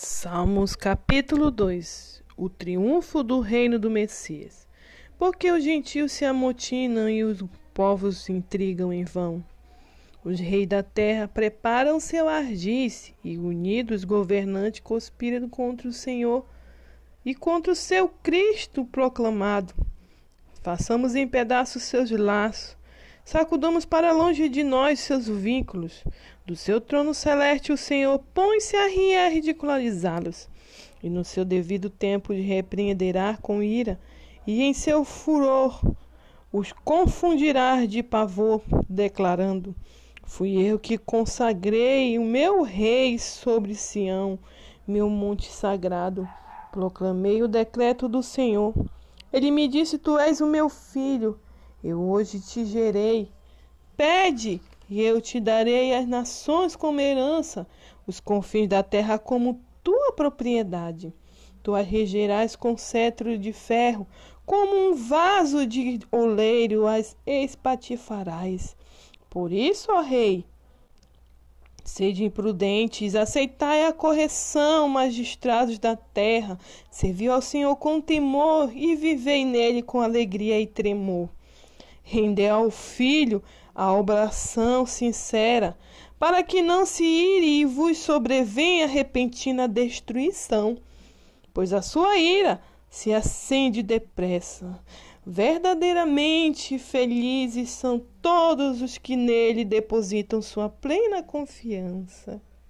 Salmos capítulo 2 O triunfo do reino do Messias. Porque os gentios se amotinam e os povos se intrigam em vão. Os reis da terra preparam seu ardice, e unidos governantes conspiram contra o Senhor e contra o seu Cristo proclamado. Façamos em pedaços seus laços, Sacudamos para longe de nós seus vínculos. Do seu trono celeste, o Senhor põe-se a rir e a ridicularizá-los. E no seu devido tempo repreenderá com ira, e em seu furor os confundirá de pavor, declarando: Fui eu que consagrei o meu rei sobre Sião, meu monte sagrado. Proclamei o decreto do Senhor. Ele me disse: Tu és o meu filho. Eu hoje te gerei. Pede, e eu te darei as nações como herança, os confins da terra como tua propriedade. Tu as regerás com cetro de ferro, como um vaso de oleiro as espatifarás. Por isso, ó rei, Sede imprudentes, aceitai a correção, magistrados da terra. Serviu ao Senhor com temor e vivei nele com alegria e tremor render ao filho a oblação sincera, para que não se ire e vos sobrevenha repentina destruição, pois a sua ira se acende depressa. Verdadeiramente felizes são todos os que nele depositam sua plena confiança.